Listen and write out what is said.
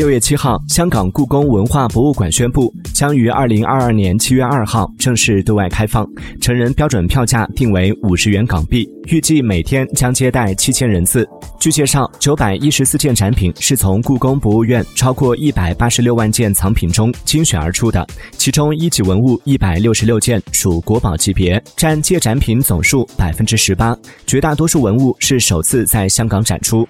六月七号香港故宫文化博物馆宣布将于二零二二年七月二号正式对外开放成人标准票价定为五十元港币预计每天将接待七千人次。据介绍九百一十四件展品是从故宫博物院超过一百八十六万件藏品中精选而出的其中一级文物一百六十六件属国宝级别占借展品总数百分之十八绝大多数文物是首次在香港展出。